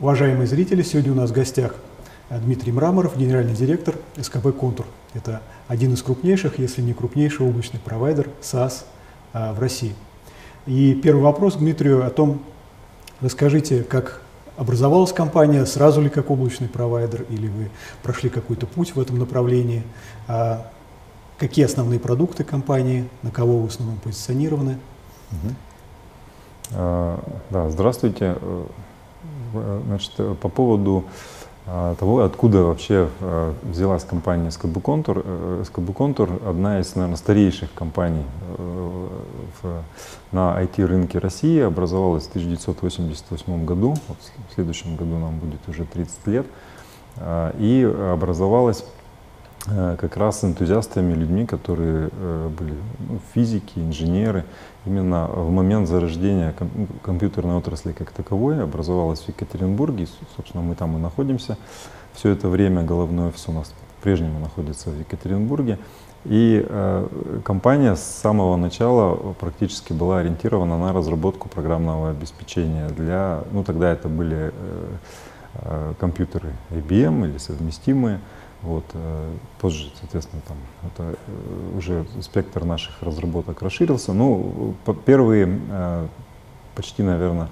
Уважаемые зрители, сегодня у нас в гостях Дмитрий Мраморов, генеральный директор СКБ «Контур». Это один из крупнейших, если не крупнейший облачный провайдер САС а, в России. И первый вопрос к Дмитрию о том, расскажите, как образовалась компания, сразу ли как облачный провайдер, или вы прошли какой-то путь в этом направлении, а, какие основные продукты компании, на кого вы в основном позиционированы? Угу. А, да, здравствуйте. Э, значит, по поводу а, того, откуда вообще взялась компания Контур. Э, СКБ Контур одна из, наверное, старейших компаний э, на IT-рынке России, образовалась в 1988 году, в следующем году нам будет уже 30 лет, и образовалась Э, как раз энтузиастами, людьми, которые э, были ну, физики, инженеры. Именно в момент зарождения компьютерной отрасли как таковой образовалась в Екатеринбурге, собственно, мы там и находимся. Все это время головной офис у нас по-прежнему находится в Екатеринбурге. И э, компания с самого начала практически была ориентирована на разработку программного обеспечения для, ну тогда это были э, э, компьютеры IBM или совместимые, вот, э, позже, соответственно, там это э, уже спектр наших разработок расширился. Ну, первые э, почти, наверное,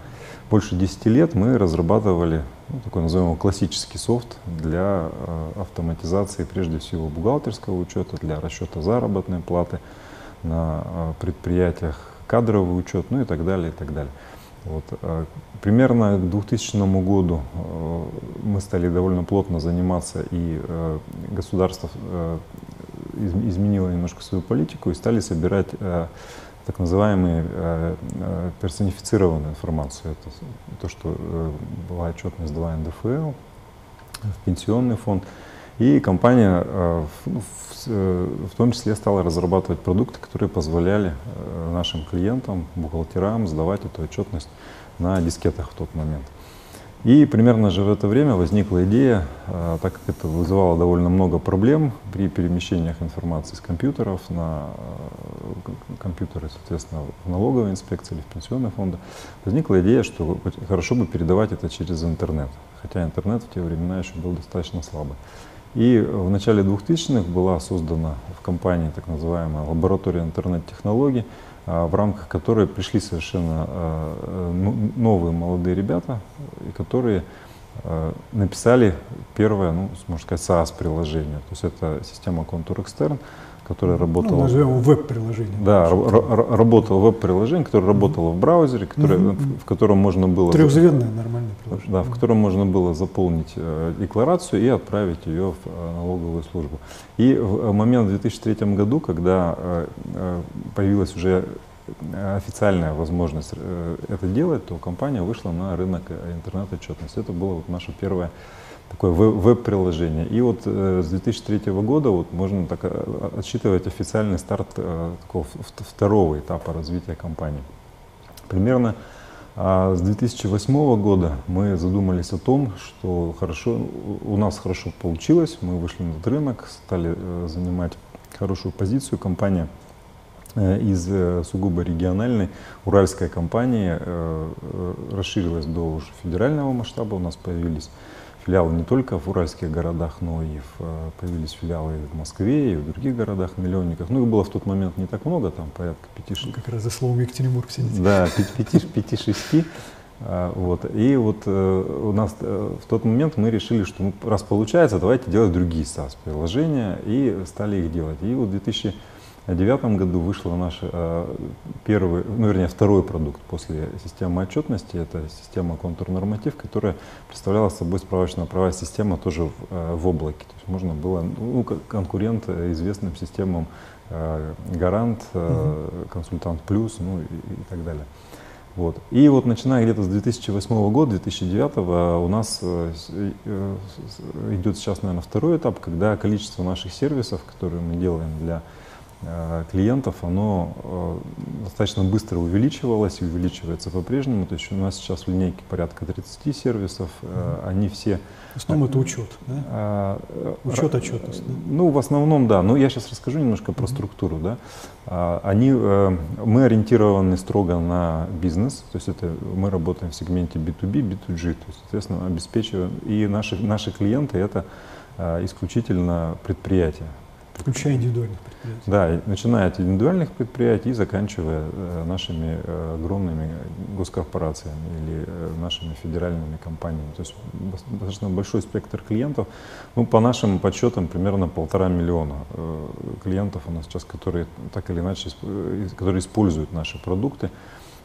больше 10 лет мы разрабатывали ну, такой называемый классический софт для автоматизации, прежде всего, бухгалтерского учета, для расчета заработной платы на предприятиях, кадровый учет, ну и так далее, и так далее. Вот. А примерно к 2000 году э, мы стали довольно плотно заниматься, и э, государство э, изменило немножко свою политику и стали собирать так называемую персонифицированную информацию. Это то, что была отчетность 2 НДФЛ, в пенсионный фонд. И компания ну, в том числе стала разрабатывать продукты, которые позволяли нашим клиентам, бухгалтерам сдавать эту отчетность на дискетах в тот момент. И примерно же в это время возникла идея, так как это вызывало довольно много проблем при перемещениях информации с компьютеров на компьютеры, соответственно, в налоговой инспекции или в пенсионные фонды, возникла идея, что хорошо бы передавать это через интернет. Хотя интернет в те времена еще был достаточно слабый. И в начале 2000-х была создана в компании так называемая лаборатория интернет-технологий, а, в рамках которой пришли совершенно а, ну, новые молодые ребята, которые а, написали первое, ну, можно сказать, SaaS-приложение. То есть это система Contour Extern, которая работала... Ну, назовем веб-приложение. Да, работало веб-приложение, которое работало в браузере, которое, mm-hmm. в, в котором можно было... Трехзвездное нормальное приложение. Да, в котором можно было заполнить э, декларацию и отправить ее в э, налоговую службу. И в момент в 2003 году, когда э, э, появилась уже официальная возможность э, это делать, то компания вышла на рынок интернет-отчетности. Это было вот наше первое такое веб-приложение. И вот э, с 2003 года вот можно так э, отсчитывать официальный старт э, такого второго этапа развития компании. Примерно а с 2008 года мы задумались о том, что хорошо, у нас хорошо получилось, мы вышли на рынок, стали э, занимать хорошую позицию. Компания э, из э, сугубо региональной уральская компания расширилась до уже федерального масштаба, у нас появились филиалы не только в уральских городах, но и в, э, появились филиалы и в Москве, и в других городах-миллионниках. Ну, их было в тот момент не так много, там порядка 5-6. Как раз за словом Екатеринбург сидите. Да, 5-6. А, вот. И вот э, у нас э, в тот момент мы решили, что ну, раз получается, давайте делать другие SaaS-приложения, и стали их делать. И вот в 2000 в 2009 году вышел наш э, первый, ну вернее второй продукт после системы отчетности. Это система контур норматив, которая представляла собой справочно-правовая система тоже в, э, в облаке. То есть можно было, ну, конкурент известным системам э, Гарант, Консультант Плюс, ну и, и так далее. Вот. И вот начиная где-то с 2008 года, 2009 у нас идет сейчас, наверное, второй этап, когда количество наших сервисов, которые мы делаем для клиентов, оно э, достаточно быстро увеличивалось и увеличивается по-прежнему. То есть у нас сейчас в линейке порядка 30 сервисов, mm-hmm. они все... В основном это учет, да? А, учет, отчетность. Да? Ну, в основном, да. Но я сейчас расскажу немножко про mm-hmm. структуру, да. А, они, мы ориентированы строго на бизнес, то есть это мы работаем в сегменте B2B, B2G, то есть, соответственно, обеспечиваем. И наши, наши клиенты это исключительно предприятия. Включая индивидуальных предприятий. Да, начиная от индивидуальных предприятий и заканчивая э, нашими э, огромными госкорпорациями или э, нашими федеральными компаниями. То есть достаточно большой спектр клиентов. Ну, по нашим подсчетам, примерно полтора миллиона клиентов у нас сейчас, которые так или иначе, которые используют наши продукты.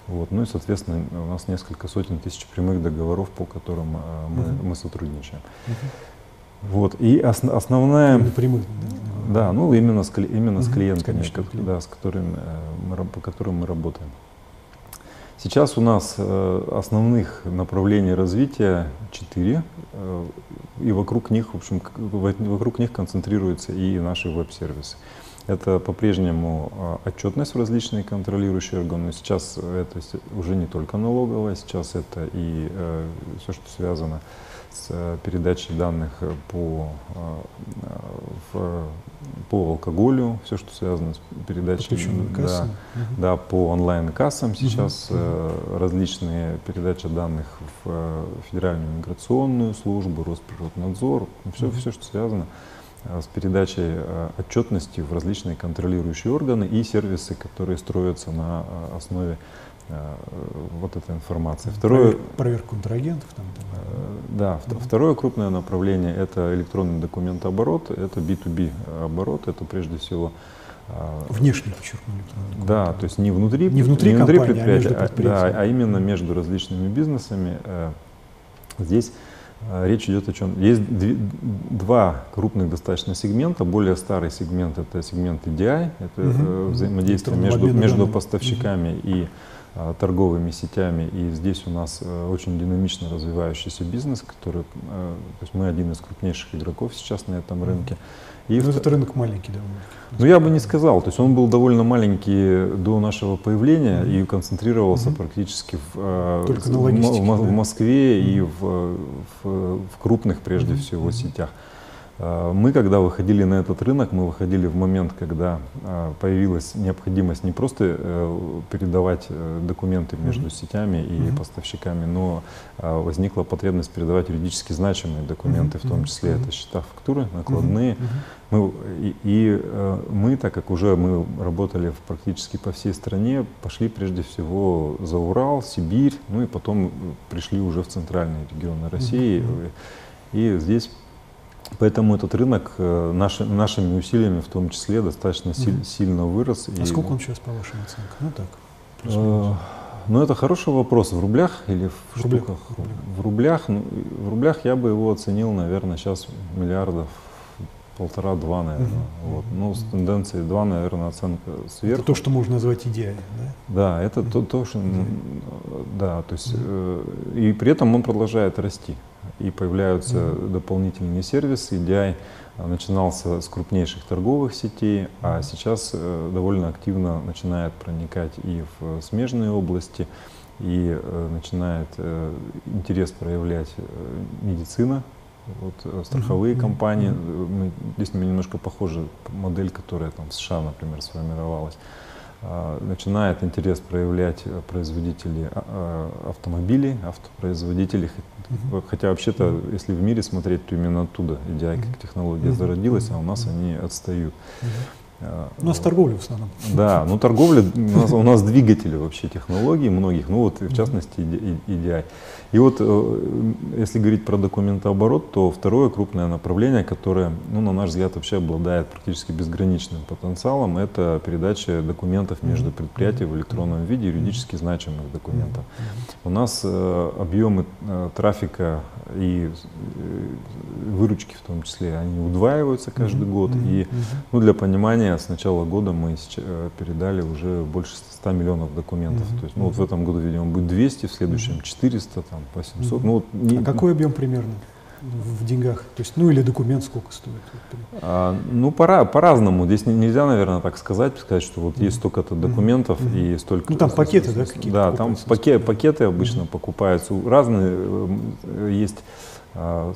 Вот. Ну и, соответственно, у нас несколько сотен тысяч прямых договоров, по которым мы, uh-huh. мы сотрудничаем. Uh-huh. Вот. И ос- основная... Прямых, да? Да, ну именно с, именно с клиентами, Конечно, да, с которыми э, мы, по которым мы работаем. Сейчас у нас э, основных направлений развития четыре, э, и вокруг них, в общем, вокруг них концентрируются и наши веб-сервисы. Это по-прежнему отчетность в различные контролирующие органы. Сейчас это уже не только налоговая, сейчас это и все, что связано с э, передачей данных э, по, э, в, по алкоголю, все, что связано с передачей, да, угу. да, по онлайн-кассам сейчас угу. различные передачи данных в Федеральную миграционную службу, Росприроднадзор, все, угу. все, что связано с передачей отчетности в различные контролирующие органы и сервисы, которые строятся на основе вот эта информация. Второе, проверка контрагентов там. Э, да, mm второе крупное направление это электронный документооборот, это B2B оборот, это прежде всего э, Внешне подчеркнули. Да, то есть не внутри, не внутри, не внутри компании, предприятия, а, предприятия. Да, а именно между различными бизнесами. Здесь речь идет о чем? Есть два крупных достаточно сегмента. Более старый сегмент это сегмент EDI, это угу. взаимодействие между, между поставщиками угу. и а, торговыми сетями. И здесь у нас э, очень динамично развивающийся бизнес, который, э, то есть мы один из крупнейших игроков сейчас на этом рынке. И Но в... этот рынок маленький довольно. Ну я бы не сказал, то есть он был довольно маленький до нашего появления mm-hmm. и концентрировался mm-hmm. практически в, э, Только в, в, в, Москве mm-hmm. и в, в, в крупных прежде mm-hmm. всего сетях. А, мы, когда выходили на этот рынок, мы выходили в момент, когда а, появилась необходимость не просто э, передавать э, документы между mm-hmm. сетями и mm-hmm. поставщиками, но возникла потребность передавать юридически значимые документы, mm-hmm. в том числе mm-hmm. это счета фактуры, накладные. Mm-hmm. Мы, и, и э, мы, так как уже мы работали практически по всей стране, пошли прежде всего за Урал, Сибирь, ну и потом пришли уже в центральные регионы России. Mm-hmm. И здесь Поэтому этот рынок э, наши, нашими усилиями в том числе достаточно mm-hmm. сильно вырос. А и... сколько он сейчас по вашим оценкам? Ну так. Э, ну это хороший вопрос. В рублях или в, в штуках? Рублях. В рублях, ну, в рублях я бы его оценил, наверное, сейчас миллиардов полтора-два, наверное. Угу. Вот. Ну, с тенденцией два, наверное, оценка сверху. Это то, что можно назвать идеальным, да? Да, это угу. то, то, что, угу. да, то есть, угу. э, и при этом он продолжает расти и появляются mm-hmm. дополнительные сервисы. EDI начинался с крупнейших торговых сетей, а сейчас э, довольно активно начинает проникать и в смежные области, и э, начинает э, интерес проявлять медицина, вот, страховые mm-hmm. компании. Мы, здесь немножко похожи модель, которая там в США, например, сформировалась. А, начинает интерес проявлять производители а, а, автомобилей, автопроизводители, угу. хотя вообще-то, угу. если в мире смотреть, то именно оттуда идея как технология угу. зародилась, а у нас они отстают. Угу. У нас торговля в основном. Да, ну торговля, у нас, у нас двигатели вообще технологий многих, ну вот в частности EDI. И вот э, если говорить про документооборот, то второе крупное направление, которое, ну, на наш взгляд, вообще обладает практически безграничным потенциалом, это передача документов между предприятиями в электронном виде, юридически значимых документов. У нас э, объемы э, трафика и выручки в том числе, они удваиваются каждый год. И ну, для понимания, с начала года мы передали уже больше 100 миллионов документов. То есть, ну, вот в этом году, видимо, будет 200, в следующем 400, там, по 700. Ну, вот, не, а какой объем примерно? в деньгах? То есть, ну или документ сколько стоит? А, ну, пора, по-разному. Здесь нельзя, наверное, так сказать, сказать, что вот есть столько-то документов mm-hmm. и столько... Ну, там пакеты, да, какие-то? Да, там пакет, пакеты обычно mm-hmm. покупаются. Разные э, есть а,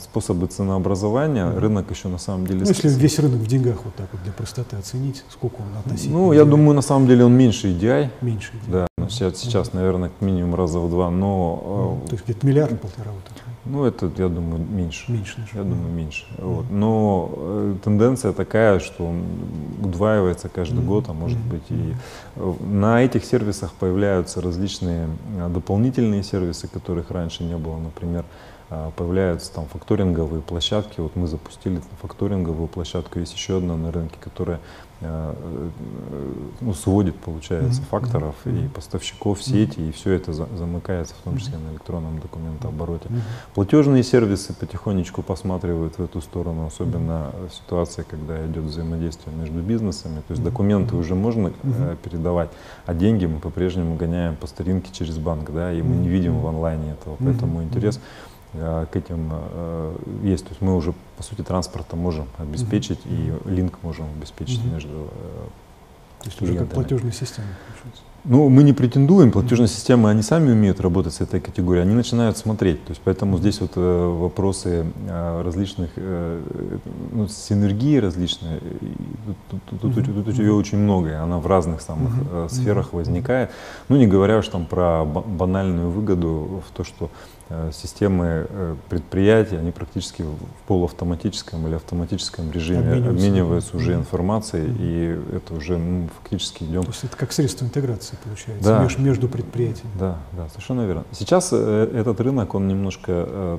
способы ценообразования. Mm-hmm. Рынок еще на самом деле... Ну, если весь рынок в деньгах вот так вот для простоты оценить, сколько он относительно? Ну, я думаю, на самом деле он меньше EDI. Меньше EDI. Да, сейчас, сейчас mm-hmm. наверное, минимум раза в два, но... Mm-hmm. То есть где-то миллиард, полтора вот так. Ну, это, я думаю, меньше. Меньше. Я mm думаю, меньше. Mm-hmm. Вот. Но э, тенденция такая, что он удваивается каждый mm-hmm. год, а может mm-hmm. быть и... Э, на этих сервисах появляются различные э, дополнительные сервисы, которых раньше не было. Например, э, появляются там факторинговые площадки. Вот мы запустили факторинговую площадку. Есть еще одна на рынке, которая Э, ну, сводит, получается, mm-hmm. факторов mm-hmm. и поставщиков сети, mm-hmm. и все это за, замыкается, в том числе на электронном документообороте. Mm-hmm. Платежные сервисы потихонечку посматривают в эту сторону, особенно mm-hmm. в ситуации, когда идет взаимодействие между бизнесами. То есть mm-hmm. документы уже можно mm-hmm. передавать, а деньги мы по-прежнему гоняем по старинке через банк, да, и мы не видим в онлайне этого. Поэтому mm-hmm. интерес Э, к этим э, есть. То есть мы уже, по сути, транспорта можем обеспечить mm-hmm. и линк можем обеспечить mm-hmm. между э, То есть уже как платежная система, получается. Ну, мы не претендуем, платежные системы, они сами умеют работать с этой категорией, они начинают смотреть. То есть поэтому здесь вот э, вопросы э, различных, э, ну, синергии различные, тут, тут, тут, тут, тут ее очень много, она в разных самых сферах возникает. Ну, не говоря уж там про банальную выгоду в то, что системы предприятий, они практически в полуавтоматическом или автоматическом режиме обмениваются, обмениваются уже информацией, и это уже ну, фактически идем. То есть это как средство интеграции получается да. между, между предприятиями. Да, да, совершенно верно. Сейчас э, этот рынок, он немножко,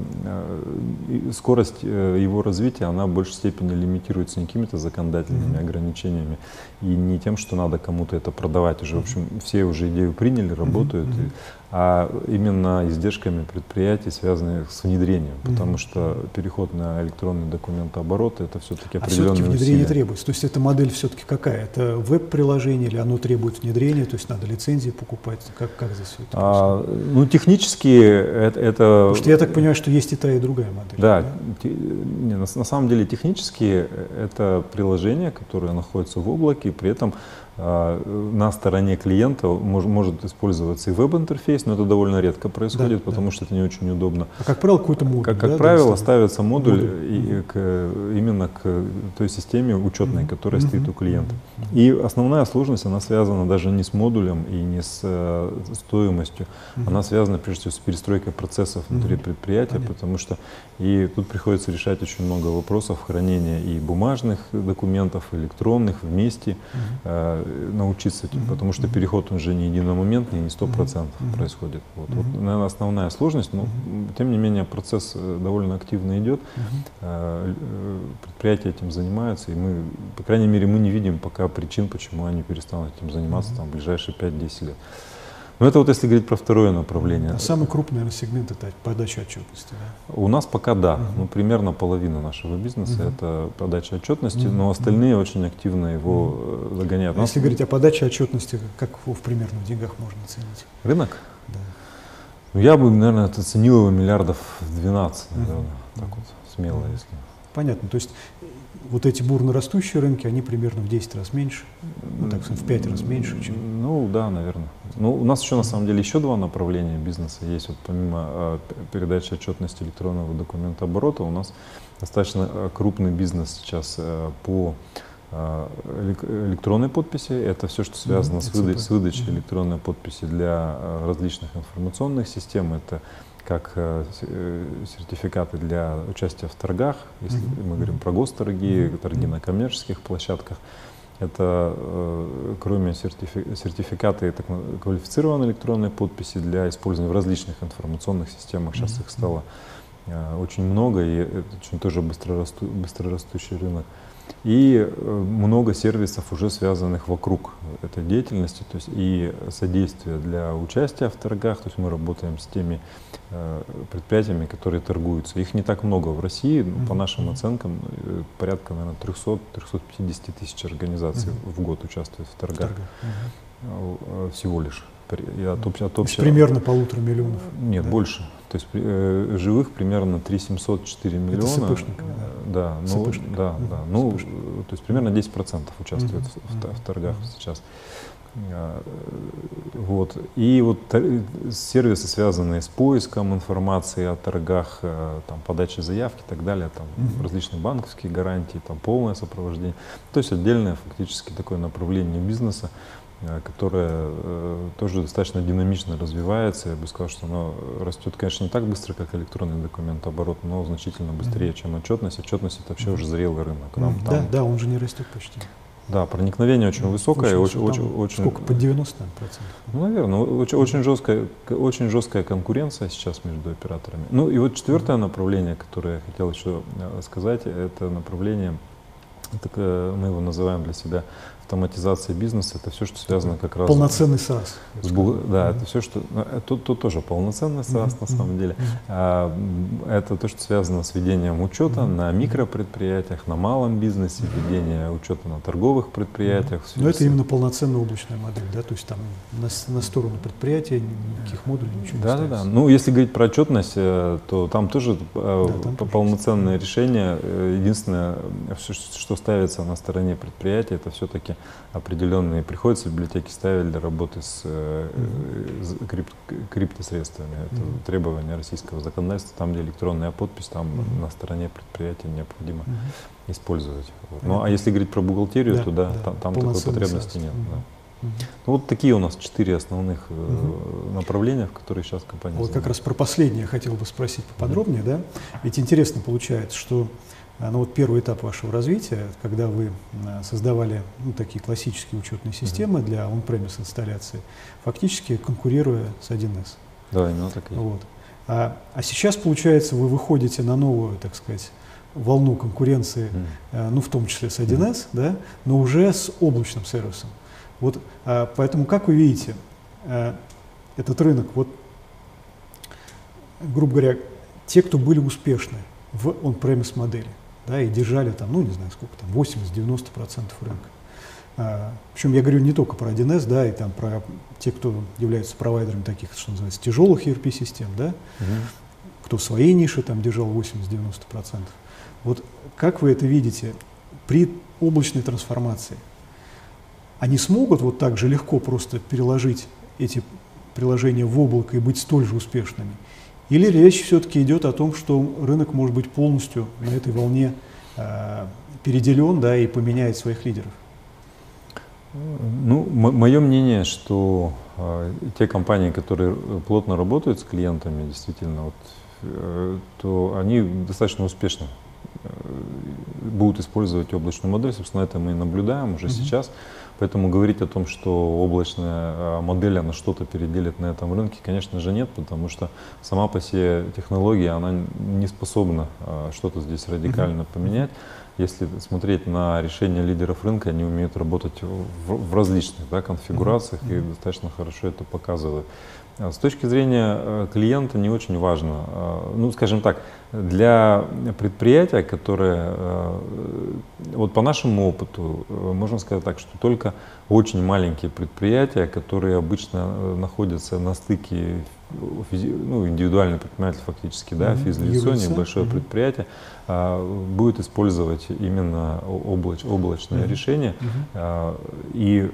скорость его развития, она в большей степени лимитируется не какими-то законодательными mm-hmm. ограничениями и не тем, что надо кому-то это продавать уже. В общем, все уже идею приняли, работают. Mm-hmm. А именно издержками предприятий, связанных с внедрением, потому mm-hmm. что переход на электронный документооборот это все-таки определенные а все-таки внедрение усилия. требуется. То есть эта модель все-таки какая? Это веб-приложение или оно требует внедрения, то есть надо лицензии покупать? Как, как здесь все это? А, ну, технически это, это... Потому что я так понимаю, что есть и та, и другая модель. Да, да? Те, не, на, на самом деле технически это приложение, которое находится в облаке, при этом на стороне клиента мож, может использоваться и веб-интерфейс, но это довольно редко происходит, да, потому да. что это не очень удобно. А как правило, какой-то модуль. Как, как да, правило, да, ставится модуль, модуль. И, к, именно к той системе учетной, mm-hmm. которая mm-hmm. стоит у клиента. Mm-hmm. И основная сложность, она связана даже не с модулем и не с э, стоимостью, mm-hmm. она связана прежде всего с перестройкой процессов внутри mm-hmm. предприятия, Понятно. потому что и тут приходится решать очень много вопросов хранения и бумажных документов, электронных вместе. Mm-hmm научиться, mm-hmm. потому что переход он же не единомоментный, не сто процентов mm-hmm. происходит. Вот. Mm-hmm. вот, наверное, основная сложность, но mm-hmm. тем не менее процесс э, довольно активно идет, mm-hmm. предприятия этим занимаются, и мы, по крайней мере, мы не видим пока причин, почему они перестанут этим заниматься mm-hmm. там, в ближайшие 5-10 лет. Ну это вот если говорить про второе направление. А самый крупный наверное, сегмент это подача отчетности. Да? У нас пока да, угу. ну примерно половина нашего бизнеса угу. это подача отчетности, угу. но остальные очень активно его угу. загоняют. А если говорить о подаче отчетности, как его в примерно в деньгах можно оценить? Рынок? Да. Ну я бы, наверное, оценил его миллиардов в 12, наверное, угу. так вот смело, если. Понятно. То есть вот эти бурно растущие рынки, они примерно в 10 раз меньше, ну, так сказать, в 5 раз меньше, чем... Ну, да, наверное. Ну, у нас еще, на самом деле, еще два направления бизнеса есть. Вот помимо э, передачи отчетности электронного документа оборота, у нас достаточно а, крупный бизнес сейчас э, по электронной подписи. Это все, что связано mm-hmm. с, выда- с выдачей mm-hmm. электронной подписи для различных информационных систем. Это как э, э, сертификаты для участия в торгах, если mm-hmm. мы говорим про госторги, торги на коммерческих площадках. Это э, кроме сертифи- сертификаты так, квалифицированной электронной подписи для использования в различных информационных системах. Сейчас их стало очень много, и это очень тоже быстрорасту, быстрорастущий рынок и э, много сервисов уже связанных вокруг этой деятельности, то есть и содействие для участия в торгах, то есть мы работаем с теми э, предприятиями, которые торгуются. Их не так много в России, но по нашим оценкам э, порядка, наверное, 300-350 тысяч организаций в год участвуют в торгах. Всего лишь. От, от общего... примерно полутора миллионов? Нет, да. больше. То есть э, живых примерно 3 704 миллиона. Это с ИПшниками, да? Да, ну, да, да. Ну, то есть примерно 10% участвует mm-hmm. в, в, в торгах mm-hmm. сейчас. А, вот. И вот сервисы, связанные с поиском информации о торгах, э, там, подачей заявки и так далее, там, mm-hmm. различные банковские гарантии, там, полное сопровождение. То есть отдельное фактически такое направление бизнеса, э, которое э, тоже достаточно динамично развивается. Я бы сказал, что оно растет, конечно, не так быстро, как электронный документооборот, но значительно быстрее, чем отчетность. Отчетность это вообще уже зрелый рынок. Нам, mm-hmm. там, да, да, он же не растет почти. Да, проникновение очень высокое, очень, очень, очень, очень сколько под 90 процентов? Ну, наверное, очень, очень жесткая, очень жесткая конкуренция сейчас между операторами. Ну и вот четвертое направление, которое я хотел еще э, сказать, это направление, так, мы его называем для себя автоматизация бизнеса, это все, что связано как раз... Полноценный SaaS. С, да, это все, что... Ну, тут, тут тоже полноценный SaaS на самом деле. А, это то, что связано с ведением учета на микропредприятиях, на малом бизнесе, ведение учета на торговых предприятиях. Но это именно полноценная облачная модель, да? То есть там на, на сторону предприятия никаких модулей ничего да, не Да, да, Ну, если говорить про отчетность, э, то там тоже э, да, там полноценное тоже решение. Э, единственное, что ставится на стороне предприятия, это все-таки определенные, приходится в библиотеки ставить для работы с э, крип, криптосредствами. Это mm-hmm. требование российского законодательства, там, где электронная подпись, там mm-hmm. на стороне предприятия необходимо mm-hmm. использовать. Вот. Ну, а если говорить про бухгалтерию, да, то да, да. там, там такой потребности нет. Mm-hmm. Да. Ну, вот такие у нас четыре основных угу. направления, в которые сейчас компания. Вот как раз про последнее хотел бы спросить поподробнее, да? Ведь интересно получается, что ну вот первый этап вашего развития, когда вы а, создавали ну, такие классические учетные системы для on-premise инсталляции, фактически конкурируя с 1С. Да, именно так и вот. а, а сейчас, получается, вы выходите на новую, так сказать, волну конкуренции, mm. ну, в том числе с 1С, mm. да, но уже с облачным сервисом. Вот, а, поэтому, как вы видите, а, этот рынок, вот, грубо говоря, те, кто были успешны в on-premise модели, да, и держали там, ну не знаю сколько там, 80-90% рынка. А, причем я говорю не только про 1С, да, и там про те, кто являются провайдерами таких, что называется, тяжелых ERP-систем, да, угу. кто в своей нише там держал 80-90%. Вот как вы это видите при облачной трансформации? Они смогут вот так же легко просто переложить эти приложения в облако и быть столь же успешными? Или речь все-таки идет о том, что рынок может быть полностью на этой волне э, переделен да, и поменяет своих лидеров? Ну, мое мнение, что э, те компании, которые плотно работают с клиентами, действительно, вот, э, то они достаточно успешно э, будут использовать облачную модель. Собственно, это мы и наблюдаем уже mm-hmm. сейчас. Поэтому говорить о том, что облачная а, модель, она что-то переделит на этом рынке, конечно же нет, потому что сама по себе технология, она не способна а, что-то здесь радикально поменять. Если смотреть на решения лидеров рынка, они умеют работать в, в различных да, конфигурациях mm-hmm. и достаточно хорошо это показывают. А с точки зрения э, клиента не очень важно. А, ну, скажем так, для предприятия, которое, э, вот по нашему опыту, э, можно сказать так, что только очень маленькие предприятия, которые обычно находятся на стыке ну, индивидуальный предприниматель фактически, да, mm-hmm. физлицо, небольшое mm-hmm. предприятие, а, будет использовать именно облач, облачное mm-hmm. решение. Mm-hmm. и,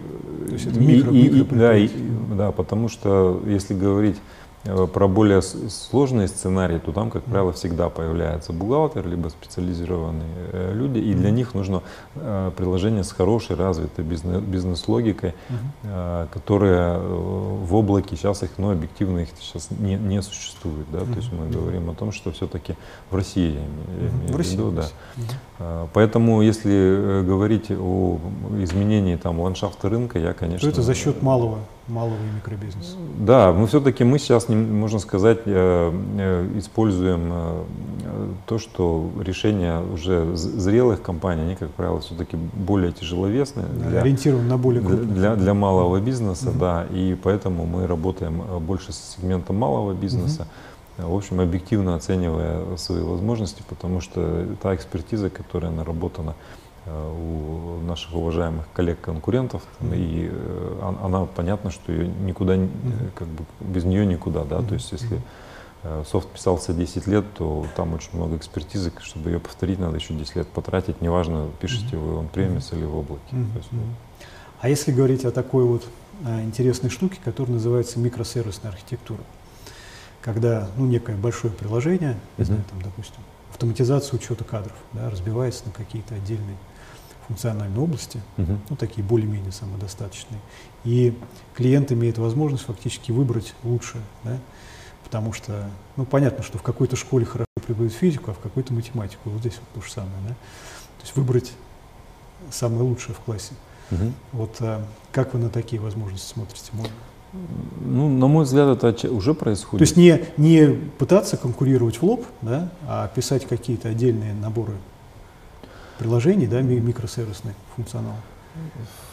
То есть это микро, и, и, да, и, да, потому что если говорить про более сложные сценарии, то там, как правило, всегда появляется бухгалтер, либо специализированные э, люди, и для них нужно э, приложение с хорошей, развитой бизнес-логикой, которая в облаке, сейчас их, ну, объективно их сейчас не, не существует, да, то есть мы говорим о том, что все-таки в России, я имею в, в виду, да. Поэтому, если говорить о изменении там ландшафта рынка, я, конечно... То это за счет малого малого и микробизнеса. Да, мы все-таки мы сейчас, можно сказать, э, э, используем э, то, что решения уже зрелых компаний, они, как правило, все-таки более тяжеловесные. Для, ориентированы на более крупные. Для, для малого бизнеса, угу. да, и поэтому мы работаем больше с сегментом малого бизнеса. Угу. В общем, объективно оценивая свои возможности, потому что та экспертиза, которая наработана у наших уважаемых коллег-конкурентов, и э, она, понятно, что ее никуда, mm-hmm. как бы без нее никуда, да, то есть если э, софт писался 10 лет, то там очень много экспертизы, чтобы ее повторить, надо еще 10 лет потратить, неважно, пишете вы он премис или в облаке. Есть, а если говорить о такой вот интересной штуке, которая называется микросервисная архитектура, когда ну, некое большое приложение, mm-hmm. знаю, там, допустим, автоматизация учета кадров, да, разбивается на какие-то отдельные функциональной области, uh-huh. ну, такие более-менее самодостаточные. И клиент имеет возможность фактически выбрать лучшее, да, потому что, ну, понятно, что в какой-то школе хорошо преподают физику, а в какой-то математику. Вот здесь вот то же самое, да. То есть выбрать самое лучшее в классе. Uh-huh. Вот а, как вы на такие возможности смотрите? Можно? Ну, на мой взгляд, это уже происходит. То есть не, не пытаться конкурировать в лоб, да, а писать какие-то отдельные наборы приложений, да, микросервисный функционал.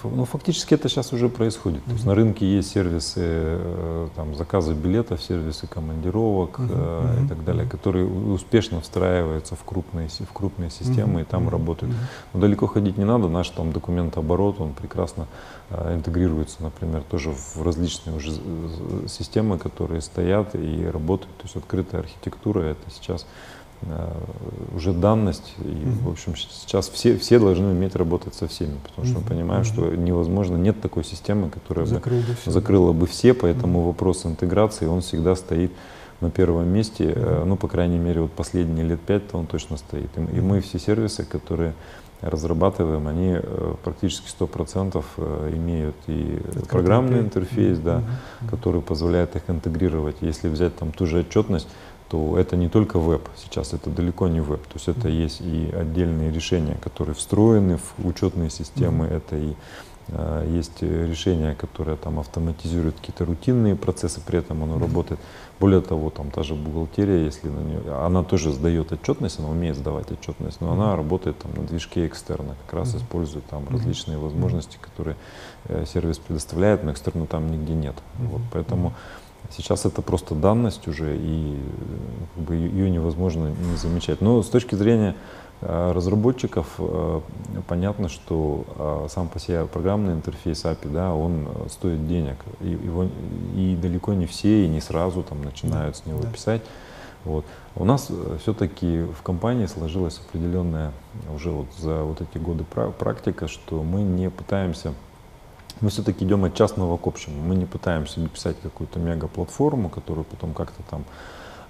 Ну, фактически это сейчас уже происходит. Mm-hmm. То есть на рынке есть сервисы э, там, заказа билетов, сервисы командировок mm-hmm. и так далее, которые успешно встраиваются в крупные, в крупные системы mm-hmm. и там mm-hmm. работают. Но далеко ходить не надо, наш там документооборот, он прекрасно э, интегрируется, например, тоже в различные уже системы, которые стоят и работают. То есть открытая архитектура это сейчас уже данность. И, mm-hmm. в общем, сейчас все, все должны уметь работать со всеми, потому что mm-hmm. мы понимаем, mm-hmm. что невозможно, нет такой системы, которая Закрыл бы, бы закрыла бы все, поэтому вопрос интеграции, он всегда стоит на первом месте, mm-hmm. ну, по крайней мере, вот последние лет пять, то он точно стоит. И, и мы все сервисы, которые разрабатываем, они э, практически 100% имеют и Это программный интерфейс, да, который позволяет их интегрировать. Если взять там ту же отчетность, то это не только веб, сейчас это далеко не веб, то есть это mm-hmm. есть и отдельные решения, которые встроены в учетные системы, mm-hmm. это и а, есть решения, которые там автоматизируют какие-то рутинные процессы, при этом оно mm-hmm. работает. Более того, там та же бухгалтерия, если на нее, она тоже сдает отчетность, она умеет сдавать отчетность, но она работает там на движке экстерна, как раз использует там различные возможности, которые э, сервис предоставляет, но экстерна там нигде нет. Вот, поэтому mm-hmm Сейчас это просто данность уже, и как бы, ее невозможно не замечать. Но с точки зрения э, разработчиков э, понятно, что э, сам по себе программный интерфейс API, да, он стоит денег. И, его, и далеко не все, и не сразу там начинают с него да. писать. Вот. У нас все-таки в компании сложилась определенная уже вот за вот эти годы практика, что мы не пытаемся мы все-таки идем от частного к общему. Мы не пытаемся писать какую-то мега-платформу, которую потом как-то там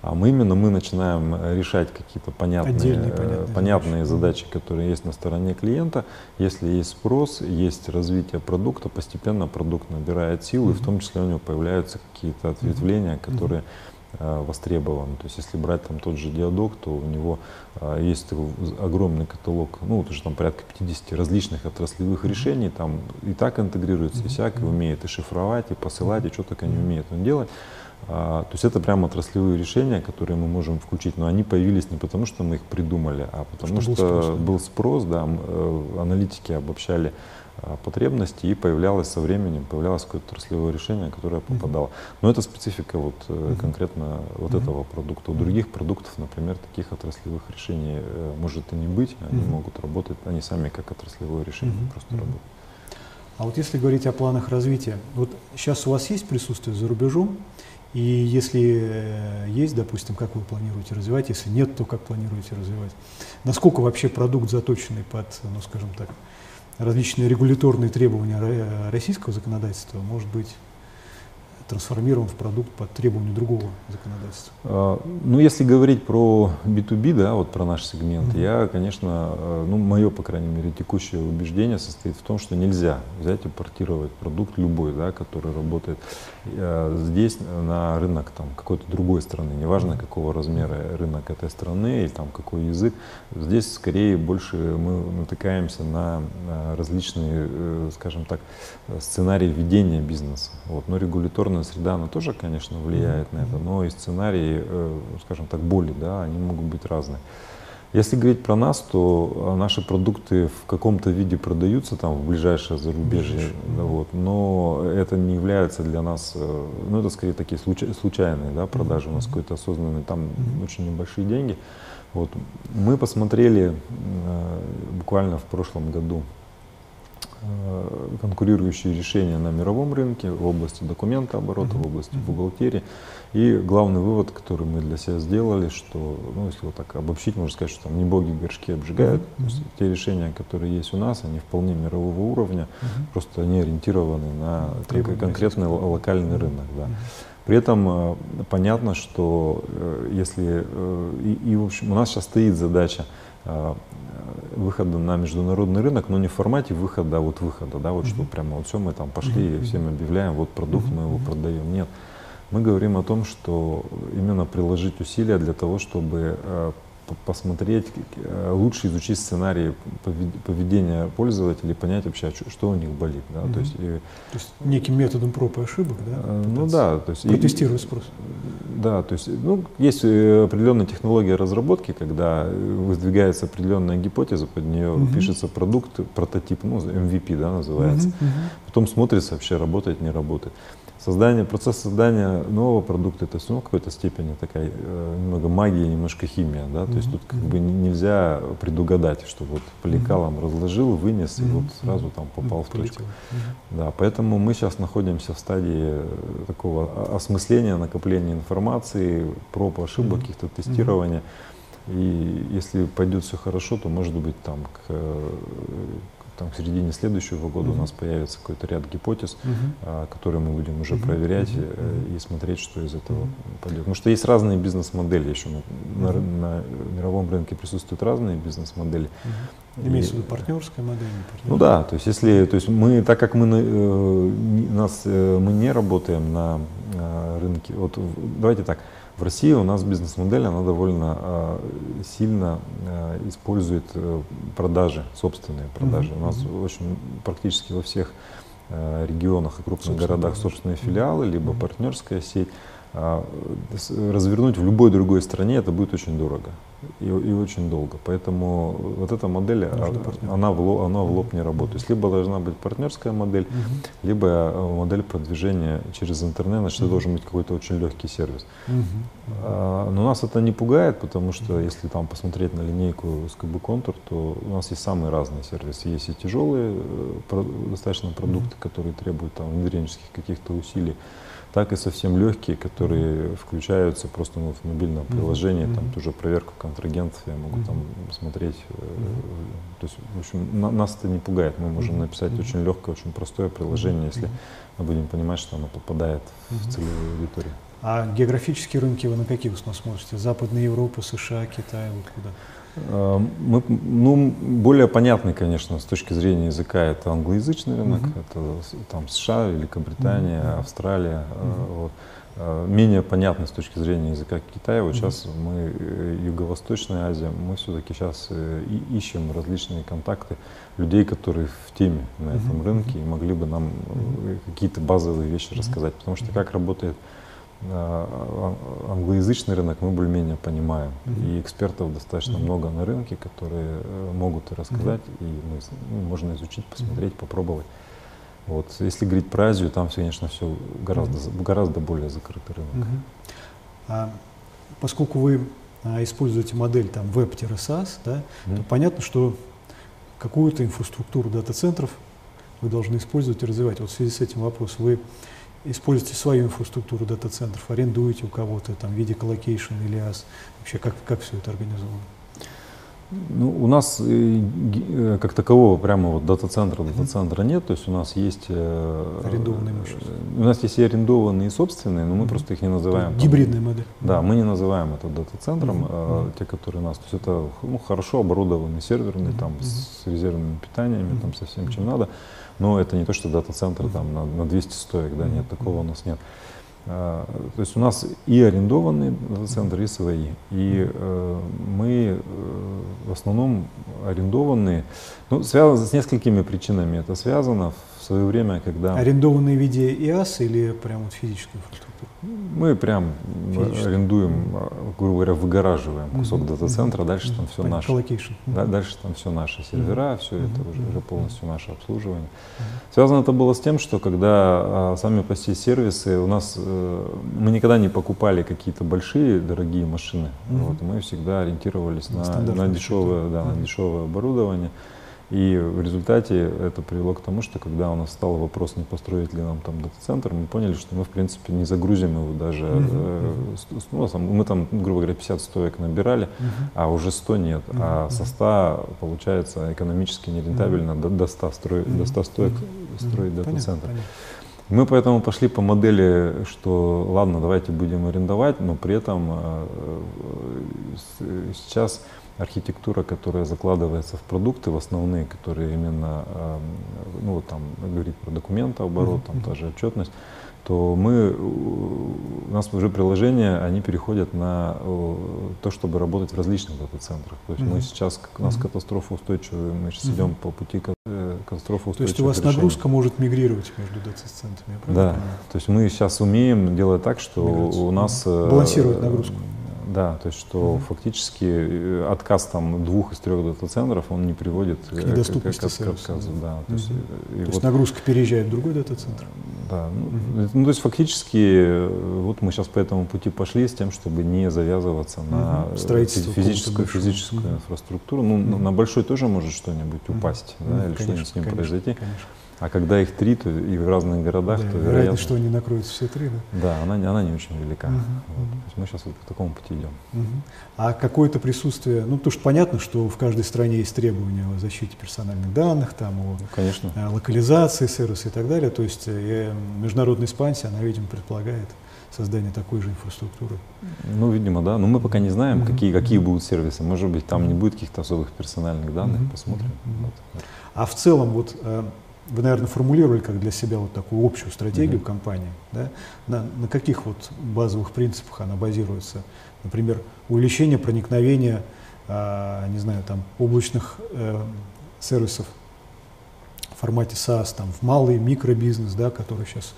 а мы именно мы начинаем решать какие-то понятные, Отдельные, понятные, понятные задачи. которые есть на стороне клиента. Если есть спрос, есть развитие продукта, постепенно продукт набирает силу, mm-hmm. и в том числе у него появляются какие-то ответвления, mm-hmm. которые Э, востребован. То есть если брать там тот же диадок, то у него а, есть огромный каталог, ну вот уже там порядка 50 различных отраслевых решений, там и так интегрируется, и всякое, умеет и шифровать, и посылать, и что только не умеет он делать. А, то есть это прямо отраслевые решения, которые мы можем включить, но они появились не потому, что мы их придумали, а потому что, что был спрос, был спрос да, э, аналитики обобщали потребности и появлялось со временем, появлялось какое-то отраслевое решение, которое попадало. Но это специфика вот mm-hmm. конкретно вот этого продукта. У других продуктов, например, таких отраслевых решений э, может и не быть, они могут работать, они сами как отраслевое решение просто работают. А вот если говорить о планах развития, вот сейчас у вас есть присутствие за рубежом, и если э, есть, допустим, как вы планируете развивать, если нет, то как планируете развивать? Насколько вообще продукт заточенный под, ну скажем так, различные регуляторные требования российского законодательства может быть трансформирован в продукт под требования другого законодательства? А, ну, если говорить про B2B, да, вот про наш сегмент, mm-hmm. я, конечно, э, ну, мое, по крайней мере, текущее убеждение состоит в том, что нельзя взять и портировать продукт любой, да, который работает э, здесь на рынок там, какой-то другой страны, неважно какого размера рынок этой страны или там какой язык, здесь скорее больше мы натыкаемся на различные, э, скажем так, сценарии ведения бизнеса. Вот. Но регуляторно культурная среда, она тоже, конечно, влияет на это, но и сценарии, э, скажем так, боли, да, они могут быть разные. Если говорить про нас, то наши продукты в каком-то виде продаются там в ближайшее зарубежье, да, вот, но это не является для нас, э, ну это скорее такие случайные да, продажи, у нас какой-то осознанный, там очень небольшие деньги. Вот. Мы посмотрели э, буквально в прошлом году конкурирующие решения на мировом рынке в области документа оборота, в области бухгалтерии. И главный вывод, который мы для себя сделали, что, ну, если вот так обобщить, можно сказать, что там не боги горшки обжигают. Mm-hmm. То есть те решения, которые есть у нас, они вполне мирового уровня, mm-hmm. просто они ориентированы на mm-hmm. конкретный локальный mm-hmm. рынок. Да. Mm-hmm. При этом э, понятно, что э, если э, и, и в общем у нас сейчас стоит задача выхода на международный рынок, но не в формате выхода, а вот выхода, да, вот mm-hmm. что прямо вот все мы там пошли mm-hmm. и всем объявляем, вот продукт mm-hmm. мы его продаем. Нет, мы говорим о том, что именно приложить усилия для того, чтобы посмотреть, э, лучше изучить сценарии поведения пользователей, понять вообще, что у них болит. Да? Угу. То, есть, и, то есть неким методом проб и ошибок, да? Э, ну да, то есть протестировать и, спрос. Да, то есть ну, есть э, определенная технология разработки, когда выдвигается определенная гипотеза, под нее угу. пишется продукт, прототип, ну MVP да, называется. Угу, угу. Потом смотрится вообще работает, не работает. Создание, процесс создания нового продукта это все равно в какой-то степени такая э, немного магия, немножко химия, да, то mm-hmm. есть тут как бы нельзя предугадать, что вот по лекалам mm-hmm. разложил, вынес mm-hmm. и вот сразу там попал mm-hmm. в точку. Mm-hmm. Да, поэтому мы сейчас находимся в стадии э, такого осмысления, накопления информации, проб, ошибок, mm-hmm. каких-то тестирования. И если пойдет все хорошо, то может быть там к э, там, к середине следующего года mm-hmm. у нас появится какой-то ряд гипотез, mm-hmm. которые мы будем уже mm-hmm. проверять mm-hmm. и смотреть, что из этого mm-hmm. пойдет. Потому что есть разные бизнес-модели еще. Mm-hmm. На, на мировом рынке присутствуют разные бизнес-модели. Mm-hmm. Имеется в виду партнерская модель? Не Ну да, то есть если, то есть мы, так как мы э, нас, э, мы не работаем на э, рынке, вот давайте так, в России у нас бизнес-модель, она довольно э, сильно э, использует э, продажи, собственные продажи. Mm-hmm. У нас очень практически во всех регионах и крупных собственные городах собственные филиалы, либо партнерская сеть. А, развернуть в любой другой стране это будет очень дорого и, и очень долго. Поэтому вот эта модель, а, она в, лоб, она в лоб не работает. Либо должна быть партнерская модель, угу. либо э, модель продвижения через интернет, значит, угу. это должен быть какой-то очень легкий сервис. Угу. А, но нас это не пугает, потому что если там посмотреть на линейку SKB Contour, то у нас есть самые разные сервисы. Есть и тяжелые э, достаточно продукты, угу. которые требуют там внедренческих каких-то усилий так и совсем легкие, которые включаются просто ну, в мобильном приложении, mm-hmm. там тоже проверку контрагентов, я могу mm-hmm. там смотреть. Mm-hmm. То есть, в общем, на, нас это не пугает. Мы можем mm-hmm. написать mm-hmm. очень легкое, очень простое приложение, если mm-hmm. мы будем понимать, что оно попадает mm-hmm. в целевую аудиторию. А географические рынки вы на какие вы смотрите? Западная Европа, США, Китай, вот куда? Э, мы, ну, более понятный, конечно, с точки зрения языка, это англоязычный рынок, mm-hmm. это там США, Великобритания, mm-hmm. Австралия. Mm-hmm. Вот. Э, менее понятный с точки зрения языка Китая. Вот сейчас мы, Юго-Восточная Азия, мы все-таки сейчас ищем различные контакты людей, которые в теме на этом рынке и могли бы нам какие-то базовые вещи рассказать. Потому что как работает англоязычный рынок мы более-менее понимаем. Mm-hmm. И экспертов достаточно mm-hmm. много на рынке, которые э, могут рассказать, mm-hmm. и мы, ну, можно изучить, посмотреть, mm-hmm. попробовать. Вот. Если говорить про Азию, там, конечно, все гораздо, mm-hmm. гораздо более закрытый рынок. Mm-hmm. А, поскольку вы а, используете модель там web-SaaS, да, mm-hmm. то понятно, что какую-то инфраструктуру дата-центров вы должны использовать и развивать. Вот в связи с этим вопрос. Вы используете свою инфраструктуру дата-центров, арендуете у кого-то, там, в виде colocation или IaaS? Вообще, как, как все это организовано? Ну, у нас э, э, как такового прямо вот дата-центра, дата-центра нет, то есть у нас есть... Э, арендованные мощности. У нас есть и арендованные, и собственные, но мы mm-hmm. просто их не называем. Там, гибридная модель. Да, мы не называем это дата-центром, mm-hmm. а, те, которые у нас. То есть это ну, хорошо оборудованный серверный, mm-hmm. там, с резервными питаниями, mm-hmm. там, со всем, чем надо. Но это не то, что дата-центр там на, на 200 стоек, да, нет, такого у нас нет. А, то есть у нас и арендованные дата-центры, и свои. И э, мы э, в основном арендованные. Ну, связано с несколькими причинами. Это связано свое время, когда... Арендованные в виде ИАС или прямо вот физической инфраструктуры? Мы прям арендуем, грубо говоря, выгораживаем кусок mm-hmm. дата-центра, дальше mm-hmm. там все наше. Да, дальше там все наши сервера, mm-hmm. все mm-hmm. это уже, уже полностью наше обслуживание. Mm-hmm. Связано это было с тем, что когда а, сами по себе сервисы, у нас э, мы никогда не покупали какие-то большие дорогие машины. Mm-hmm. Вот, мы всегда ориентировались на, на, дешевое, да, mm-hmm. на дешевое оборудование. И в результате это привело к тому, что когда у нас стал вопрос, не построить ли нам там дата-центр, мы поняли, что мы, в принципе, не загрузим его даже. Э, ну, мы там, грубо говоря, 50 стоек набирали, uh-huh. а уже 100 нет. Uh-huh. А со 100, получается, экономически нерентабельно uh-huh. до, до 100, строить, uh-huh. до 100 стоек uh-huh. строить дата-центр. Понятно, Мы поэтому пошли по модели, что ладно, давайте будем арендовать, но при этом э, э, сейчас архитектура, которая закладывается в продукты, в основные, которые именно, эм, ну вот там говорить про документооборот, там та же отчетность, то мы, у нас уже приложения, они переходят на то, чтобы работать в различных дата-центрах. То есть mm-hmm. мы сейчас, у нас mm-hmm. катастрофа устойчивая, мы сейчас mm-hmm. идем по пути э, катастрофы. То есть у вас решения. нагрузка может мигрировать между дата-центрами, Да, то есть мы сейчас умеем делать так, что Миграцию. у нас... Mm-hmm. Балансировать нагрузку. Да, то есть что угу. фактически э, отказ там двух из трех дата-центров, он не приводит к недоступности к, к, к отказу. Да, то, угу. есть, то вот, есть нагрузка переезжает в другой дата-центр? Да, угу. ну, то есть фактически вот мы сейчас по этому пути пошли с тем, чтобы не завязываться угу. на Строительство физическую, физическую угу. инфраструктуру. Ну, угу. на большой тоже может что-нибудь упасть, угу. да, или что-нибудь с ним конечно, произойти. Конечно. А когда их три, то и в разных городах, да, то вероятно, что они накроются все три, да? Да, она, она не очень велика. Угу, вот. угу. То есть мы сейчас вот по такому пути идем. Угу. А какое-то присутствие, ну, потому что понятно, что в каждой стране есть требования о защите персональных данных, там, о Конечно. Э, локализации сервиса и так далее. То есть э, международная экспансия, она, видимо, предполагает создание такой же инфраструктуры. Ну, видимо, да. Но мы пока не знаем, mm какие, какие будут сервисы. Может быть, там не будет каких-то особых персональных данных. mm Посмотрим. mm Вот. А в целом, вот э, вы, наверное, формулировали как для себя вот такую общую стратегию mm-hmm. компании. Да? На, на каких вот базовых принципах она базируется? Например, увеличение проникновения, а, не знаю, там, облачных э, сервисов в формате SaaS, там, в малый микробизнес, да, который сейчас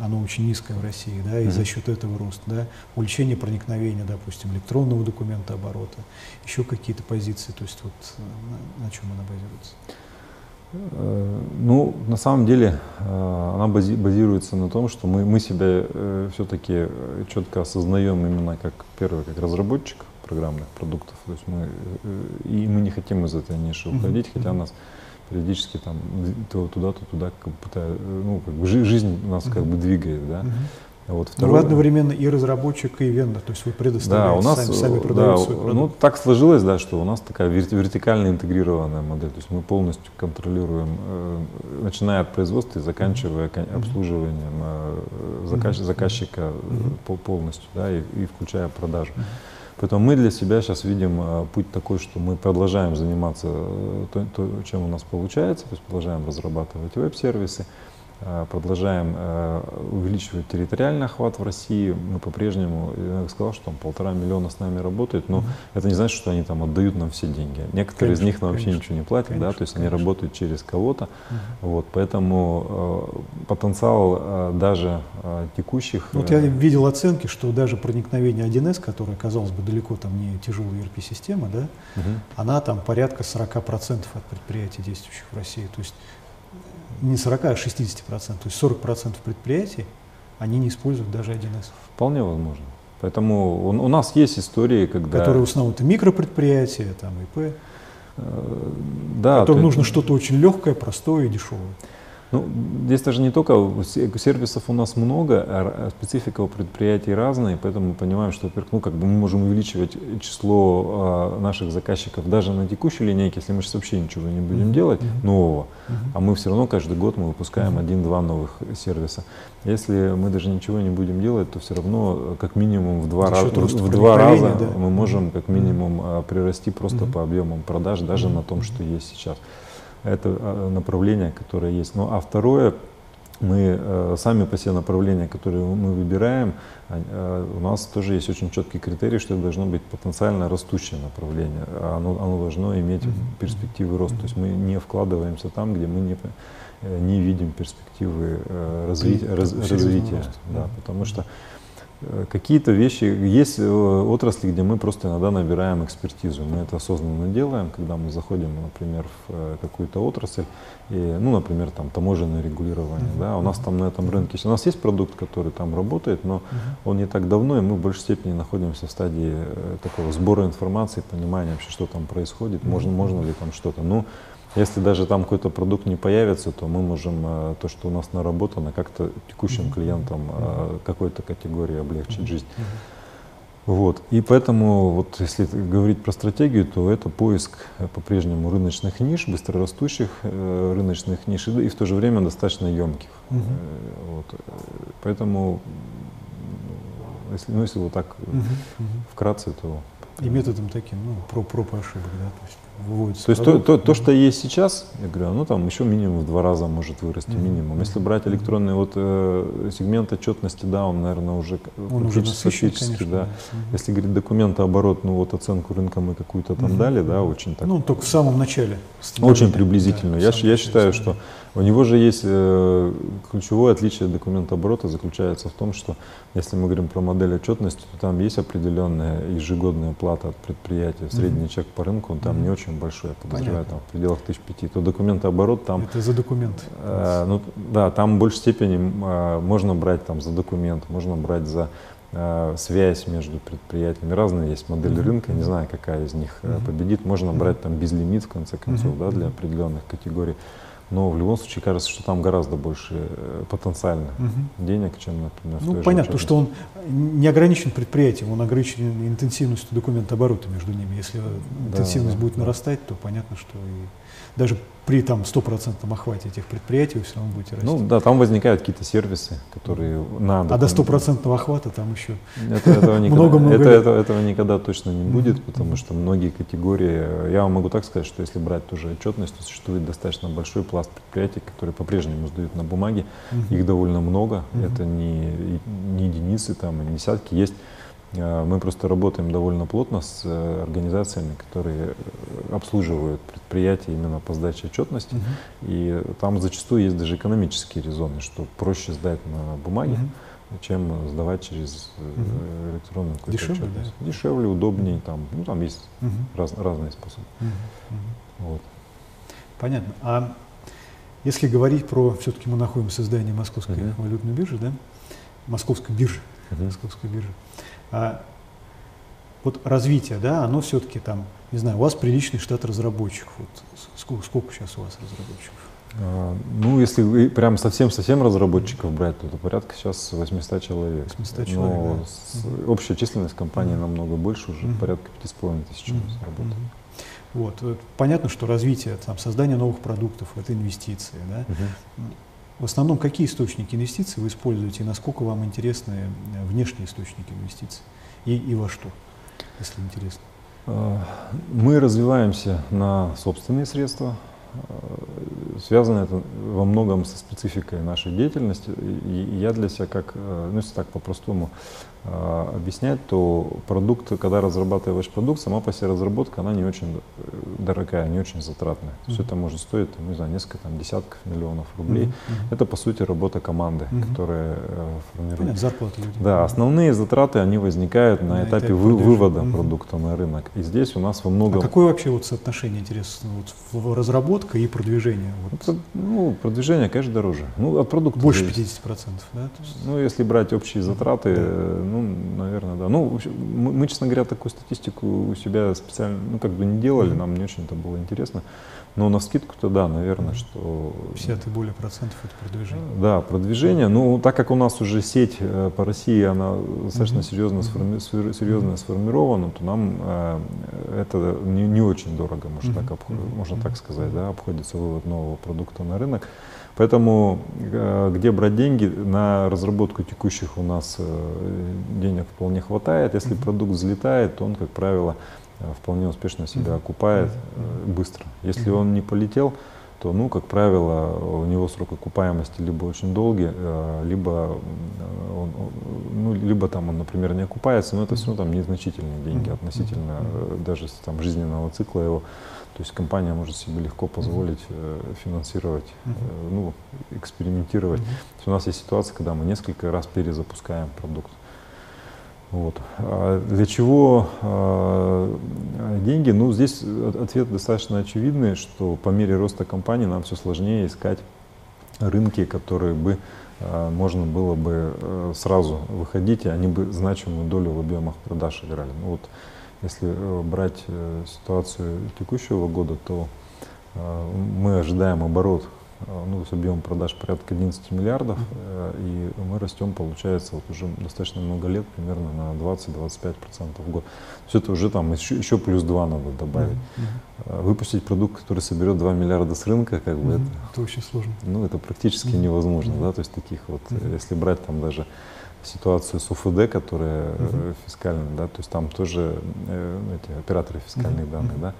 оно очень низкое в России, да, и mm-hmm. за счет этого рост, да, увеличение проникновения, допустим, электронного документа оборота, еще какие-то позиции, то есть вот на, на чем она базируется? Э, ну, на самом деле, э, она базируется на том, что мы, мы себя э, все-таки четко осознаем именно как первый, как разработчик программных продуктов. То есть мы, и мы не хотим из этой ниши уходить, хотя нас периодически там то туда, то туда, как будто, ну, как бы жизнь нас как бы двигает, да. Вот. Ну, вы одновременно и разработчик, и вендор, то есть вы предоставляете да, у нас, сами, сами продаете да, Ну, так сложилось, да, что у нас такая вертикально интегрированная модель, то есть мы полностью контролируем, э, начиная от производства и заканчивая mm-hmm. обслуживанием э, заказ, mm-hmm. заказчика mm-hmm. полностью, да, и, и включая продажу. Mm-hmm. Поэтому мы для себя сейчас видим э, путь такой, что мы продолжаем заниматься э, то, то, чем у нас получается, то есть продолжаем разрабатывать веб-сервисы, Э, продолжаем э, увеличивать территориальный охват в России. Мы по-прежнему, я сказал, что там полтора миллиона с нами работают, но mm-hmm. это не значит, что они там отдают нам все деньги. Некоторые конечно, из них нам вообще ничего не платят, конечно, да, то есть конечно. они работают через кого-то. Mm-hmm. Вот, поэтому э, потенциал э, даже э, текущих... Вот я видел оценки, что даже проникновение 1С, которая, казалось бы, далеко там не тяжелая ERP-система, да, mm-hmm. она там порядка 40% от предприятий, действующих в России. То есть не 40, а 60%. То есть 40% предприятий, они не используют даже 1С. Вполне возможно. Поэтому у, у нас есть истории, когда... Которые в основном это микропредприятия, там ИП. Э, да. Которым нужно что-то очень легкое, простое и дешевое. Ну, здесь даже не только сервисов у нас много, а специфика у предприятий разная, поэтому мы понимаем, что, во-первых, ну, как бы мы можем увеличивать число а, наших заказчиков даже на текущей линейке, если мы сейчас вообще ничего не будем делать нового, а мы все равно каждый год мы выпускаем один-два новых сервиса. Если мы даже ничего не будем делать, то все равно как минимум в два, раз, в два раза да. мы можем как минимум mm-hmm. прирасти просто по объемам продаж даже на том, что есть сейчас. Это а, направление, которое есть. Ну а второе, мы э, сами по себе направления, которые мы выбираем, э, у нас тоже есть очень четкий критерий, что это должно быть потенциально растущее направление. Оно, оно должно иметь перспективы роста. То есть мы не вкладываемся там, где мы не, э, не видим перспективы разви, раз, развития. Да, потому что Э, какие-то вещи, есть э, отрасли, где мы просто иногда набираем экспертизу. Мы это осознанно делаем, когда мы заходим, например, в э, какую-то отрасль, и, ну, например, там таможенное регулирование. Uh-huh. Да, у нас там на этом рынке, у нас есть продукт, который там работает, но uh-huh. он не так давно, и мы в большей степени находимся в стадии такого сбора информации, понимания вообще, что там происходит, uh-huh. можно, можно ли там что-то. Ну, Если даже там какой-то продукт не появится, то мы можем э, то, что у нас наработано, как-то текущим клиентам э, какой-то категории облегчить жизнь. Вот. И поэтому, вот, если говорить про стратегию, то это поиск э, по-прежнему рыночных ниш, быстрорастущих э, рыночных ниш и, и в то же время достаточно емких. Угу. Э, вот. Поэтому, если, ну, если вот так угу. вкратце, то... И методом таким, ну, про проб и ошибок, да, то есть выводится. То есть то, то, то, что есть сейчас, я говорю, оно там еще минимум в два раза может вырасти, mm-hmm. минимум. Если брать электронный вот э, сегмент отчетности, да, он, наверное, уже он уже насыщен, да. Mm-hmm. Если говорить документооборот, ну вот оценку рынка мы какую-то там mm-hmm. дали, да, очень так. Ну, только в самом начале. Очень приблизительно. Да, я, я считаю, что у него же есть э, ключевое отличие документооборота заключается в том, что если мы говорим про модель отчетности, то там есть определенная ежегодная плата от предприятия. Средний mm-hmm. чек по рынку, он там mm-hmm. не очень большой, я подозреваю, там в пределах тысяч пяти. То документооборот там... Это за документ. Э, ну, да, там в большей степени э, можно брать там за документ, можно брать за э, связь между предприятиями. Разные есть модели mm-hmm. рынка, не знаю, какая из них mm-hmm. победит. Можно брать там безлимит, в конце концов, mm-hmm. да, для определенных категорий но в любом случае кажется, что там гораздо больше э, потенциально угу. денег, чем, например, в Ну, понятно, что он не ограничен предприятием, он ограничен интенсивностью документооборота между ними. Если да, интенсивность да, будет да. нарастать, то понятно, что и даже при там стопроцентном охвате этих предприятий вы все равно будете расти. Ну да, там возникают какие-то сервисы, которые надо. А до стопроцентного охвата там еще это, этого никогда, много, много это, это, этого никогда точно не будет, потому что многие категории, я вам могу так сказать, что если брать тоже отчетность, то существует достаточно большой пласт предприятий, которые по-прежнему сдают на бумаге, их довольно много, это не, не единицы, там, не десятки, есть мы просто работаем довольно плотно с э, организациями, которые э, обслуживают предприятия именно по сдаче отчетности. Uh-huh. И там зачастую есть даже экономические резоны, что проще сдать на бумаге, uh-huh. чем сдавать через uh-huh. электронную какую-то Дешевле, отчетность. Да? Дешевле, удобнее. Там, ну, там есть uh-huh. раз, разные способы. Uh-huh. Uh-huh. Вот. Понятно. А если говорить про, все-таки мы находимся в здании Московской uh-huh. валютной биржи, да? Московской биржи. Uh-huh. Московской биржи. А вот развитие, да, оно все-таки там, не знаю, у вас приличный штат разработчиков. Вот сколько, сколько сейчас у вас разработчиков? А, ну, если прям совсем-совсем разработчиков брать, то это порядка сейчас 800 человек. 800 человек, Но да. с, общая численность компании mm-hmm. намного больше, уже mm-hmm. порядка 5,5 тысяч mm-hmm. работает. Вот. Понятно, что развитие, там, создание новых продуктов – это инвестиции. Да? Uh-huh. В основном какие источники инвестиций вы используете и насколько вам интересны э, внешние источники инвестиций? И, и во что, если интересно? А, мы развиваемся на собственные средства. А, связано это во многом со спецификой нашей деятельности. И я для себя, как, э, ну если так по-простому, а, объяснять, то продукт, когда разрабатываешь продукт, сама по себе разработка, она не очень э, дорогая, не очень затратная. Mm-hmm. Все это может стоить, там, не знаю, несколько там, десятков миллионов рублей. Mm-hmm. Это, по сути, работа команды, mm-hmm. которая э, формирует. Понятно, зарплата людей. Да, основные затраты, они возникают на, на этапе, этапе вы, вывода mm-hmm. продукта на рынок. И здесь у нас во многом... А какое вообще вот соотношение, интересно, вот, разработка и продвижение? Вот. Это, ну, продвижение, конечно, дороже. Ну, от продукта Больше зависит. 50%, да? Есть... Ну, если брать общие затраты, да ну, наверное, да. Ну, мы, мы, честно говоря, такую статистику у себя специально, ну, как бы не делали, нам не очень это было интересно. Но на скидку-то да, наверное, что... 50 и более процентов это продвижение. Да, продвижение. Ну, так как у нас уже сеть э, по России, она достаточно mm-hmm. серьезно, сформи... серьезно сформирована, то нам э, это не, не очень дорого, можно, mm-hmm. так, обход... можно так сказать, да, обходится вывод нового продукта на рынок. Поэтому э, где брать деньги? На разработку текущих у нас э, денег вполне хватает. Если продукт взлетает, то он, как правило, вполне успешно себя окупает быстро. Если он не полетел, то, ну, как правило, у него срок окупаемости либо очень долгий, либо, он, ну, либо там он, например, не окупается, но это все равно там незначительные деньги относительно даже там жизненного цикла его. То есть компания может себе легко позволить э, финансировать, э, ну, экспериментировать. Mm-hmm. у нас есть ситуация, когда мы несколько раз перезапускаем продукт. Вот. А для чего э, деньги? Ну, здесь ответ достаточно очевидный, что по мере роста компании нам все сложнее искать рынки, которые бы э, можно было бы э, сразу выходить, и они бы значимую долю в объемах продаж играли. Ну, вот, если э, брать э, ситуацию текущего года, то Мы ожидаем оборот Э, ну, с объемом продаж порядка 11 миллиардов, э, и мы растем, получается, вот уже достаточно много лет, примерно на 20-25% в год. Все это уже там еще, еще плюс 2 надо добавить. Uh-huh. Выпустить продукт, который соберет 2 миллиарда с рынка, как бы uh-huh. это... Это очень сложно. Ну, это практически uh-huh. невозможно, uh-huh. да, то есть таких вот, uh-huh. если брать там даже ситуацию с УФД, которая uh-huh. фискальная, да, то есть там тоже э, эти операторы фискальных uh-huh. данных, да,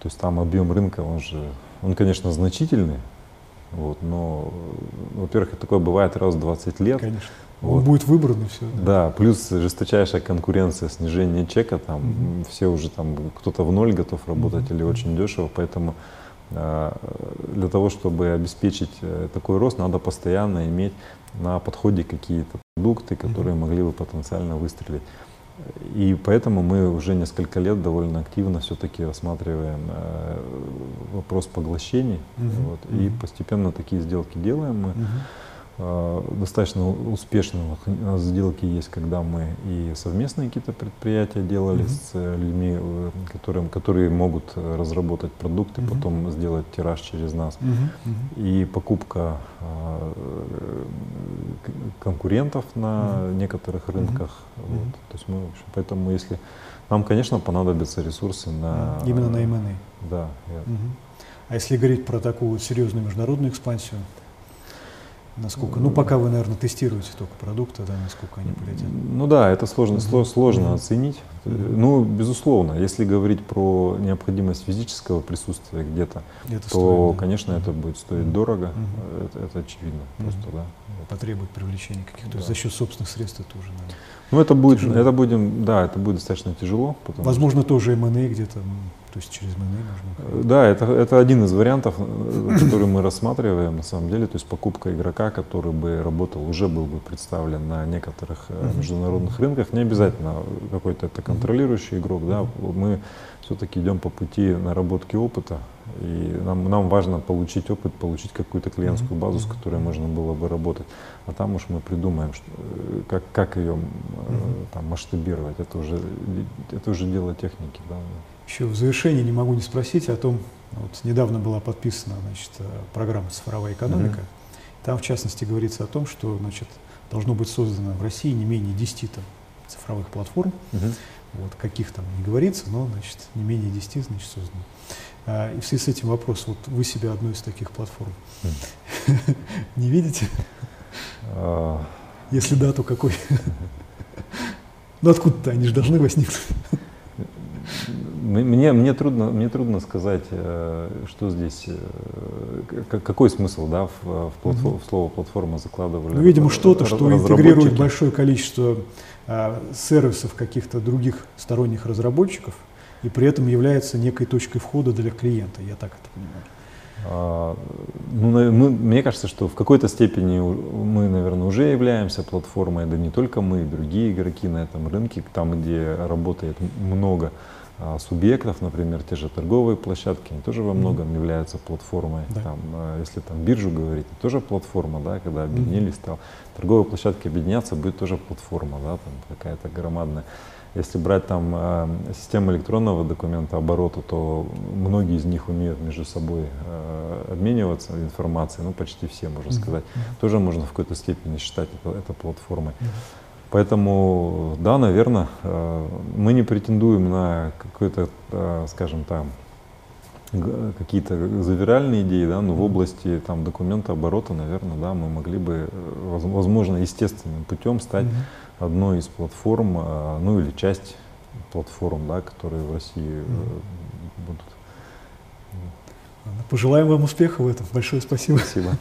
то есть там объем рынка, он же, он, конечно, значительный, вот, но, во-первых, такое бывает раз в 20 лет. Конечно. Вот. Он будет выбран и все. Да. да, плюс жесточайшая конкуренция, снижение чека, там угу. все уже там кто-то в ноль готов работать угу. или очень дешево, поэтому а, для того, чтобы обеспечить э, такой рост, надо постоянно иметь на подходе какие-то продукты, которые угу. могли бы потенциально выстрелить. И поэтому мы уже несколько лет довольно активно все-таки рассматриваем э, вопрос поглощений. Угу. Вот, угу. И постепенно такие сделки делаем мы. Угу. Э, достаточно успешно у нас сделки есть, когда мы и совместные какие-то предприятия делали mm-hmm. с э, людьми, э, которым, которые могут разработать продукты, mm-hmm. потом сделать тираж через нас. Mm-hmm. И покупка конкурентов на mm-hmm. некоторых рынках. Mm-hmm. Вот. То есть мы, в общем, поэтому если нам, конечно, понадобятся ресурсы на... Именно на M&A. Да. Угу. А если говорить про такую серьезную международную экспансию, Насколько? Ну, пока вы, наверное, тестируете только продукты, да, насколько они полетят. Ну да, это сложно, сложно оценить. Ну, безусловно, если говорить про необходимость физического присутствия где-то, то, стоит, конечно, mm-hmm. это будет стоить mm-hmm. дорого. Mm-hmm. Это, это очевидно. Mm-hmm. Просто, да. Потребует привлечения каких-то. Да. За счет собственных средств это уже надо. Ну, это будет, тяжело. это будем, да, это будет достаточно тяжело. Возможно, что... тоже M&A где-то то есть через МНИ можно? Да, это, это один из вариантов, э, который мы рассматриваем на самом деле. То есть покупка игрока, который бы работал, уже был бы представлен на некоторых uh-huh. международных рынках. Не обязательно какой-то это контролирующий игрок. Да. Мы все-таки идем по пути наработки опыта. И нам, нам важно получить опыт, получить какую-то клиентскую базу, с которой можно было бы работать. А там уж мы придумаем, что, э, как, как ее там, масштабировать. Это уже, это уже дело техники. Да. Еще в завершении не могу не спросить о том, вот недавно была подписана значит, программа «Цифровая экономика». Mm-hmm. Там, в частности, говорится о том, что значит, должно быть создано в России не менее 10 там, цифровых платформ. Mm-hmm. Вот, каких там не говорится, но значит, не менее 10 значит, создано. А, и в связи с этим вопрос, вот вы себя одной из таких платформ mm. не видите? Uh. Если да, то какой? Ну откуда-то они же должны возникнуть. Мне, мне, трудно, мне трудно сказать, э, что здесь, э, какой смысл да, в, в, платформ, в слово платформа закладывали. Ну, видимо, что-то, что интегрирует большое количество а, сервисов каких-то других сторонних разработчиков и при этом является некой точкой входа для клиента. Я так это понимаю. А, ну, мы, мне кажется, что в какой-то степени мы, наверное, уже являемся платформой, да не только мы, другие игроки на этом рынке, там, где работает много субъектов, например, те же торговые площадки, они тоже во многом являются платформой. Да. Там, а, если там биржу говорить, тоже платформа, да, когда объединились, стал торговые площадки объединяться, будет тоже платформа, да, там какая-то громадная. Если брать там э, систему электронного документа оборота, то многие из них умеют между собой э, обмениваться информацией, ну почти все, можно сказать. Mm-hmm. Тоже можно в какой-то степени считать это, это платформой. Mm-hmm. Поэтому, да, наверное, э, мы не претендуем на какой-то, э, скажем там, какие-то завиральные идеи, да, но в области там документа оборота, наверное, да, мы могли бы, э, возможно, естественным путем стать mm-hmm. одной из платформ, ну или часть платформ, да, которые в России mm-hmm. будут. Пожелаем вам успеха в этом. Большое спасибо. Спасибо.